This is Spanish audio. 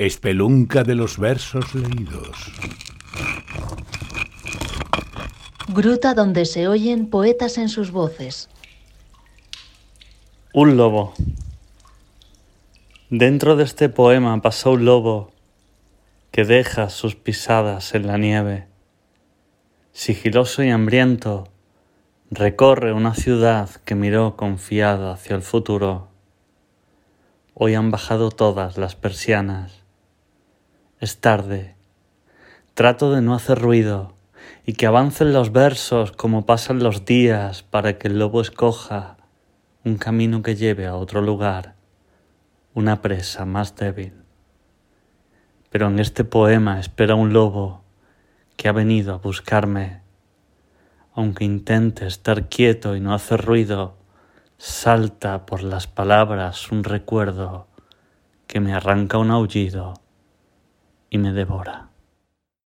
Espelunca de los versos leídos. Gruta donde se oyen poetas en sus voces. Un lobo. Dentro de este poema pasa un lobo que deja sus pisadas en la nieve. Sigiloso y hambriento, recorre una ciudad que miró confiada hacia el futuro. Hoy han bajado todas las persianas es tarde. Trato de no hacer ruido y que avancen los versos como pasan los días para que el lobo escoja un camino que lleve a otro lugar, una presa más débil. Pero en este poema espera un lobo que ha venido a buscarme. Aunque intente estar quieto y no hacer ruido, salta por las palabras un recuerdo que me arranca un aullido me devora.